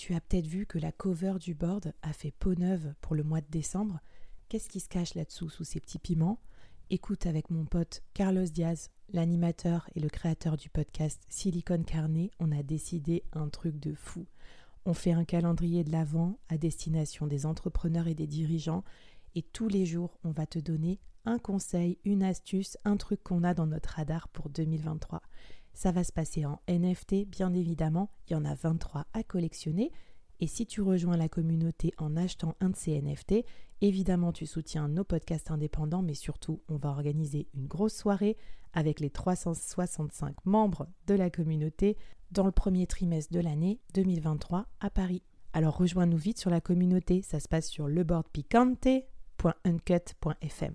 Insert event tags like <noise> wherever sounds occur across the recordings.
Tu as peut-être vu que la cover du board a fait peau neuve pour le mois de décembre. Qu'est-ce qui se cache là-dessous sous ces petits piments? Écoute avec mon pote Carlos Diaz, l'animateur et le créateur du podcast Silicon Carnet, on a décidé un truc de fou. On fait un calendrier de l'Avent à destination des entrepreneurs et des dirigeants et tous les jours, on va te donner un conseil, une astuce, un truc qu'on a dans notre radar pour 2023. Ça va se passer en NFT, bien évidemment, il y en a 23 à collectionner. Et si tu rejoins la communauté en achetant un de ces NFT, évidemment tu soutiens nos podcasts indépendants, mais surtout on va organiser une grosse soirée avec les 365 membres de la communauté dans le premier trimestre de l'année 2023 à Paris. Alors rejoins-nous vite sur la communauté, ça se passe sur leboardpicante.uncut.fm.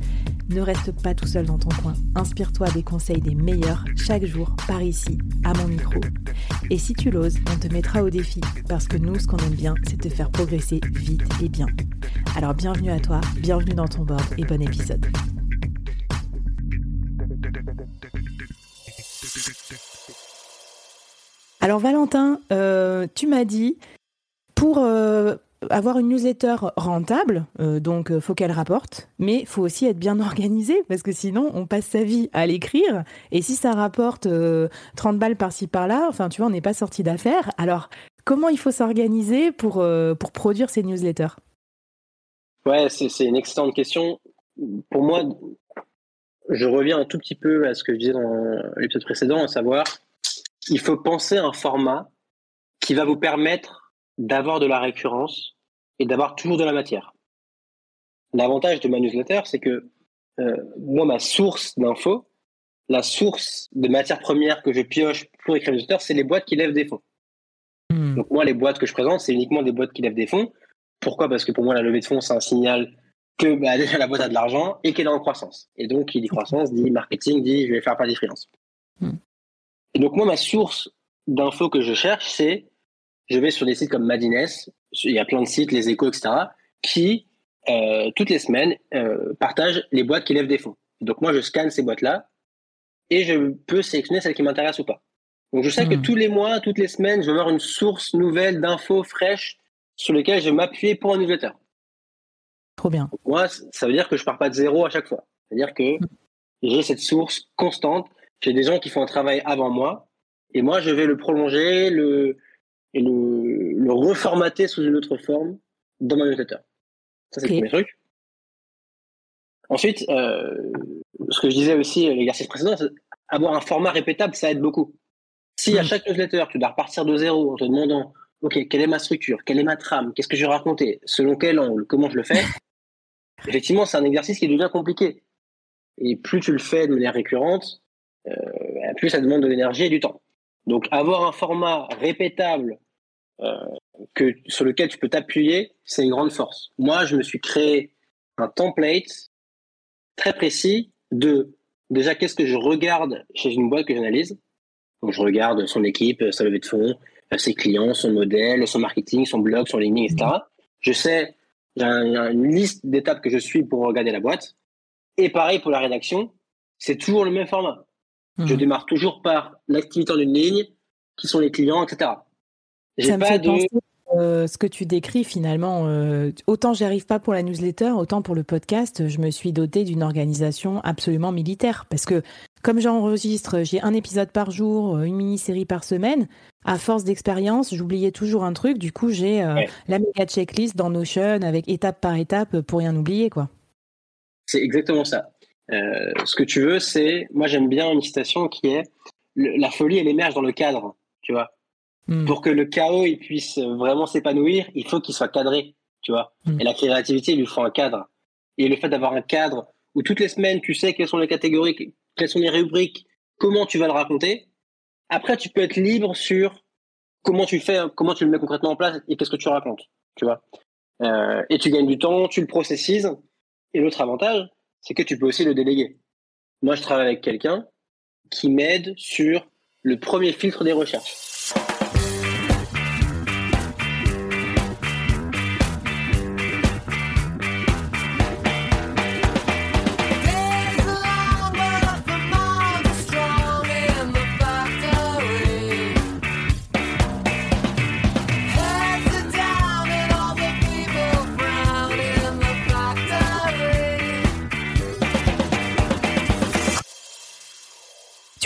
Ne reste pas tout seul dans ton coin. Inspire-toi des conseils des meilleurs chaque jour par ici, à mon micro. Et si tu l'oses, on te mettra au défi parce que nous, ce qu'on aime bien, c'est te faire progresser vite et bien. Alors bienvenue à toi, bienvenue dans ton board et bon épisode. Alors Valentin, euh, tu m'as dit, pour euh, avoir une newsletter rentable, euh, donc euh, faut qu'elle rapporte, mais faut aussi être bien <laughs> organisé parce que sinon on passe sa vie à l'écrire et si ça rapporte 30 euh, balles par-ci par-là, enfin tu vois, on n'est pas sorti d'affaires. Alors comment il faut s'organiser pour, pour produire ces newsletters? Ouais, c'est une excellente question. Pour moi, je reviens un tout petit peu à ce que je disais dans l'épisode précédent, à savoir, il faut penser un format qui va vous permettre d'avoir de la récurrence et d'avoir toujours de la matière. L'avantage de ma newsletter, c'est que euh, moi, ma source d'infos, la source de matière première que je pioche pour écrire une newsletter, c'est les boîtes qui lèvent des fonds. Hmm. Donc moi, les boîtes que je présente, c'est uniquement des boîtes qui lèvent des fonds. Pourquoi? Parce que pour moi, la levée de fonds, c'est un signal que bah, déjà la boîte a de l'argent et qu'elle est en croissance. Et donc, qui dit croissance dit marketing, dit je vais faire pas des freelances. Hmm. Et donc moi, ma source d'infos que je cherche, c'est je vais sur des sites comme Madines, il y a plein de sites, les échos, etc., qui, euh, toutes les semaines, euh, partagent les boîtes qui lèvent des fonds. Donc moi, je scanne ces boîtes-là et je peux sélectionner celles qui m'intéressent ou pas. Donc je sais que hmm. tous les mois, toutes les semaines, je vais avoir une source nouvelle d'infos fraîches sur lesquelles je vais m'appuyer pour un newsletter. Trop bien. moi, ça veut dire que je pars pas de zéro à chaque fois. C'est-à-dire que hmm. j'ai cette source constante. J'ai des gens qui font un travail avant moi et moi, je vais le prolonger, le, et le, le reformater sous une autre forme dans ma newsletter. Ça, c'est le premier truc. Ensuite, euh, ce que je disais aussi à l'exercice précédent, c'est avoir un format répétable, ça aide beaucoup. Si à mm. chaque newsletter, tu dois repartir de zéro en te demandant, OK, quelle est ma structure, quelle est ma trame, qu'est-ce que je vais raconter, selon quel angle, comment je le fais, <laughs> effectivement, c'est un exercice qui devient compliqué. Et plus tu le fais de manière récurrente, euh, plus ça demande de l'énergie et du temps. Donc avoir un format répétable euh, que, sur lequel tu peux t'appuyer, c'est une grande force. Moi, je me suis créé un template très précis de déjà qu'est-ce que je regarde chez une boîte que j'analyse. Donc je regarde son équipe, sa levée de fonds, ses clients, son modèle, son marketing, son blog, son LinkedIn, etc. Mhm. Je sais, j'ai une liste d'étapes que je suis pour regarder la boîte. Et pareil pour la rédaction, c'est toujours le même format. Je mhm. démarre toujours par l'activité en une ligne, qui sont les clients, etc. Ça me fait penser euh, ce que tu décris finalement, euh, autant j'y arrive pas pour la newsletter, autant pour le podcast, je me suis dotée d'une organisation absolument militaire. Parce que comme j'enregistre, j'ai un épisode par jour, une mini-série par semaine, à force d'expérience, j'oubliais toujours un truc. Du coup, j'ai la méga checklist dans Notion avec étape par étape pour rien oublier. quoi. C'est exactement ça. Ce que tu veux, c'est. Moi, j'aime bien une citation qui est La folie, elle émerge dans le cadre. Tu vois Hmm. Pour que le chaos il puisse vraiment s'épanouir, il faut qu'il soit cadré, tu vois. Hmm. Et la créativité, il lui faut un cadre. Et le fait d'avoir un cadre où toutes les semaines, tu sais quelles sont les catégories, quelles sont les rubriques, comment tu vas le raconter. Après, tu peux être libre sur comment tu fais, comment tu le mets concrètement en place et qu'est-ce que tu racontes, tu vois. Euh, et tu gagnes du temps, tu le processises. Et l'autre avantage, c'est que tu peux aussi le déléguer. Moi, je travaille avec quelqu'un qui m'aide sur le premier filtre des recherches.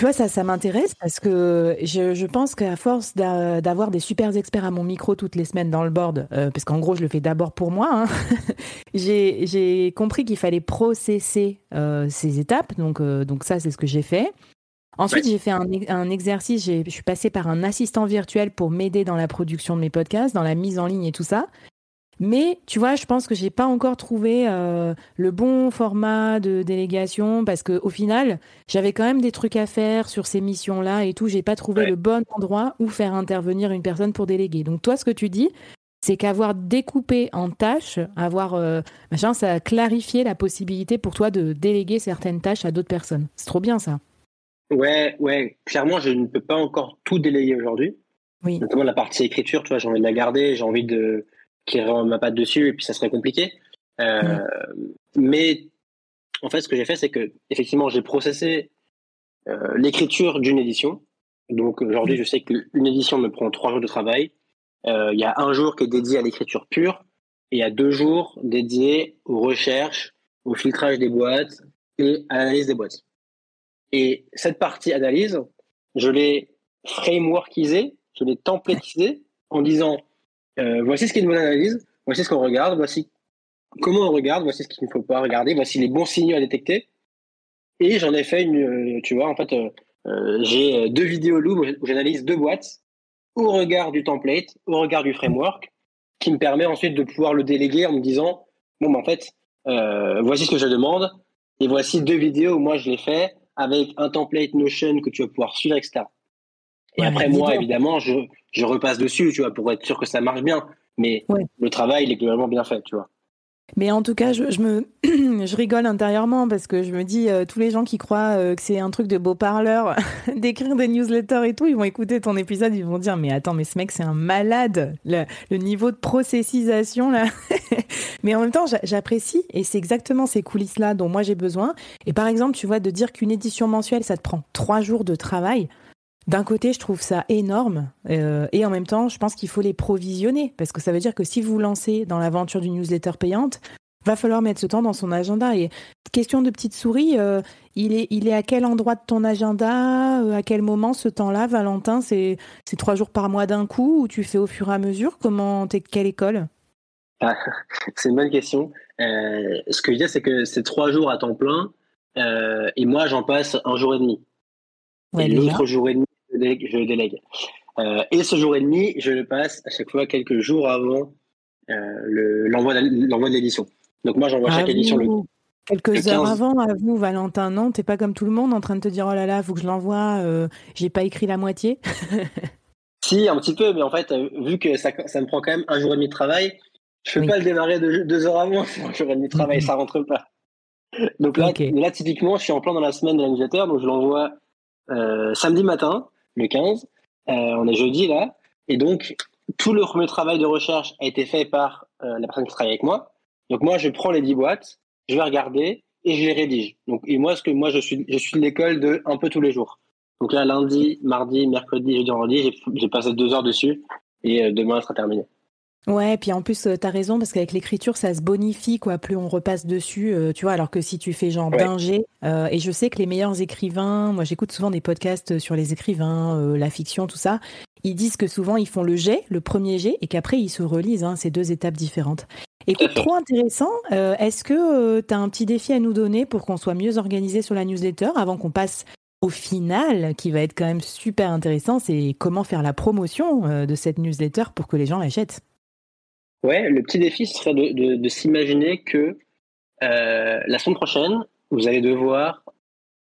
Vois, ça, ça m'intéresse parce que je, pense qu'à force d'avoir des super experts à mon micro toutes les semaines dans le board, euh, parce qu'en gros, je le fais d'abord pour moi, hein, <laughs> j'ai compris qu'il fallait processer euh, ces étapes. Donc, euh, donc ça, c'est ce que j'ai fait. Ensuite, j'ai fait un, un exercice, je suis passée par un assistant virtuel pour m'aider dans la production de mes podcasts, dans la mise en ligne et tout ça. Mais tu vois, je pense que j'ai pas encore trouvé euh, le bon format de délégation parce que au final, j'avais quand même des trucs à faire sur ces missions-là et tout. J'ai pas trouvé le bon endroit où faire intervenir une personne pour déléguer. Donc toi, ce que tu dis, c'est qu'avoir découpé en tâches, avoir euh, machin, ça a clarifié la possibilité pour toi de déléguer certaines tâches à d'autres personnes. C'est trop bien ça. Ouais, ouais. Clairement, je ne peux pas encore tout déléguer aujourd'hui. Oui. Notamment la partie écriture, tu vois, j'ai envie de la garder, j'ai envie de qui rend ma patte dessus et puis ça serait compliqué. Euh, mais en fait, ce que j'ai fait, c'est que effectivement, j'ai processé euh, l'écriture d'une édition. Donc aujourd'hui, je sais qu'une édition me prend trois jours de travail. Euh, il y a un jour qui est dédié à l'écriture pure et il y a deux jours dédiés aux recherches, au filtrage des boîtes et à l'analyse des boîtes. Et cette partie analyse, je l'ai frameworkisée, je l'ai <laughs> templatisée en disant euh, voici ce qu'est une bonne analyse, voici ce qu'on regarde, voici comment on regarde, voici ce qu'il ne faut pas regarder, voici les bons signaux à détecter. Et j'en ai fait une, euh, tu vois, en fait, euh, j'ai deux vidéos loop où j'analyse deux boîtes au regard du template, au regard du framework, qui me permet ensuite de pouvoir le déléguer en me disant, bon, ben, en fait, voici ce que je demande, et voici deux vidéos où moi je l'ai fait avec un template Notion que tu vas pouvoir suivre, etc. Et après, moi, évidemment, je, je repasse dessus, tu vois, pour être sûr que ça marche bien. Mais le travail, il est globalement bien fait, tu vois. Mais en tout cas, je, me, <clears throat> je rigole intérieurement parce que je me dis, euh, tous les gens qui croient euh, que c'est un truc de beau parleur <laughs> d'écrire des newsletters et tout, ils vont écouter ton épisode, ils vont dire, mais attends, mais ce mec, c'est un malade. Le, le, niveau de processisation, là. <laughs> mais en même temps, j'apprécie et c'est exactement ces coulisses-là dont moi j'ai besoin. Et par exemple, tu vois, de dire qu'une édition mensuelle, ça te prend trois jours de travail. D'un côté, je trouve ça énorme euh, et en même temps, je pense qu'il faut les provisionner parce que ça veut dire que si vous lancez dans l'aventure d'une newsletter payante, va falloir mettre ce temps dans son agenda. Et question de petite souris, euh, il, est, il est à quel endroit de ton agenda euh, À quel moment ce temps-là, Valentin C'est trois jours par mois d'un coup ou tu fais au fur et à mesure? Comment t'es quelle école? Ah, <laughs> C'est une bonne question. ce que je dis, c'est que c'est trois jours à temps plein et moi, j'en passe un jour et demi. et l'autre jour et demi, je délègue. Euh, et ce jour et demi, je le passe à chaque fois quelques jours avant euh, l'envoi de l'édition. Donc moi, j'envoie chaque édition le Quelques heures avant, à vous, Valentin, non T'es pas comme tout le monde en train de te dire oh là là, faut que je l'envoie, euh, j'ai pas écrit la moitié. <laughs> Si, un petit peu, mais en fait, vu que ça, ça, me prend quand même un jour et demi de travail, je peux pas le démarrer de, deux heures avant, <laughs> un jour et demi de travail, ça rentre pas. Donc là, là, typiquement, je suis en plein dans la semaine de l'anniversaire, donc je l'envoie samedi matin, le 15. Euh, on est jeudi là. Et donc, tout le travail de recherche a été fait par euh, la personne qui travaille avec moi. Donc moi, je prends les 10 boîtes, je vais regarder et je les rédige. Donc, et moi, ce que moi, je suis, je suis de l'école de un peu tous les jours. Donc là, lundi, mardi, mercredi, jeudi, vendredi, j'ai passé deux heures dessus et euh, demain, ça sera terminé. Ouais, puis en plus, euh, tu as raison, parce qu'avec l'écriture, ça se bonifie, quoi. Plus on repasse dessus, euh, tu vois, alors que si tu fais genre ouais. euh, et je sais que les meilleurs écrivains, moi j'écoute souvent des podcasts sur les écrivains, euh, la fiction, tout ça, ils disent que souvent ils font le jet, le premier jet, et qu'après ils se relisent, hein, c'est deux étapes différentes. Écoute, trop intéressant. Est-ce que tu as un petit défi à nous donner pour qu'on soit mieux organisé sur la newsletter avant qu'on passe au final, qui va être quand même super intéressant, c'est comment faire la promotion de cette newsletter pour que les gens l'achètent? Ouais, le petit défi serait de, s'imaginer que euh, la semaine prochaine, vous allez devoir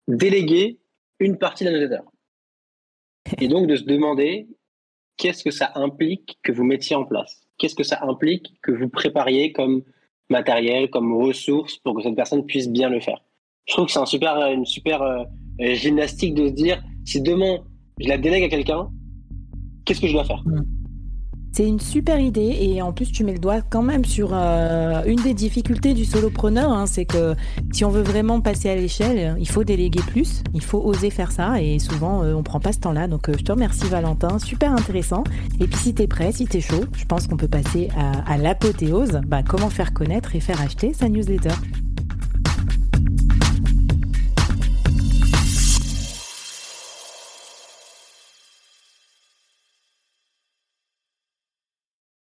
déléguer une partie la newsletter. Et donc de se demander qu'est-ce que ça implique que vous mettiez en place? Qu'est-ce que ça implique que vous prépariez comme matériel, comme ressources pour que cette personne puisse bien le faire? Je trouve que c'est un super, une super euh, gymnastique de se dire si demain je la délègue à quelqu'un, qu'est-ce que je dois faire? Mmh. C'est une super idée et en plus tu mets le doigt quand même sur euh, une des difficultés du solopreneur, hein, c'est que si on veut vraiment passer à l'échelle, il faut déléguer plus, il faut oser faire ça et souvent euh, on prend pas ce temps-là. Donc euh, je te remercie Valentin, super intéressant. Et puis si tu es prêt, si tu es chaud, je pense qu'on peut passer à, à l'apothéose, bah, comment faire connaître et faire acheter sa newsletter.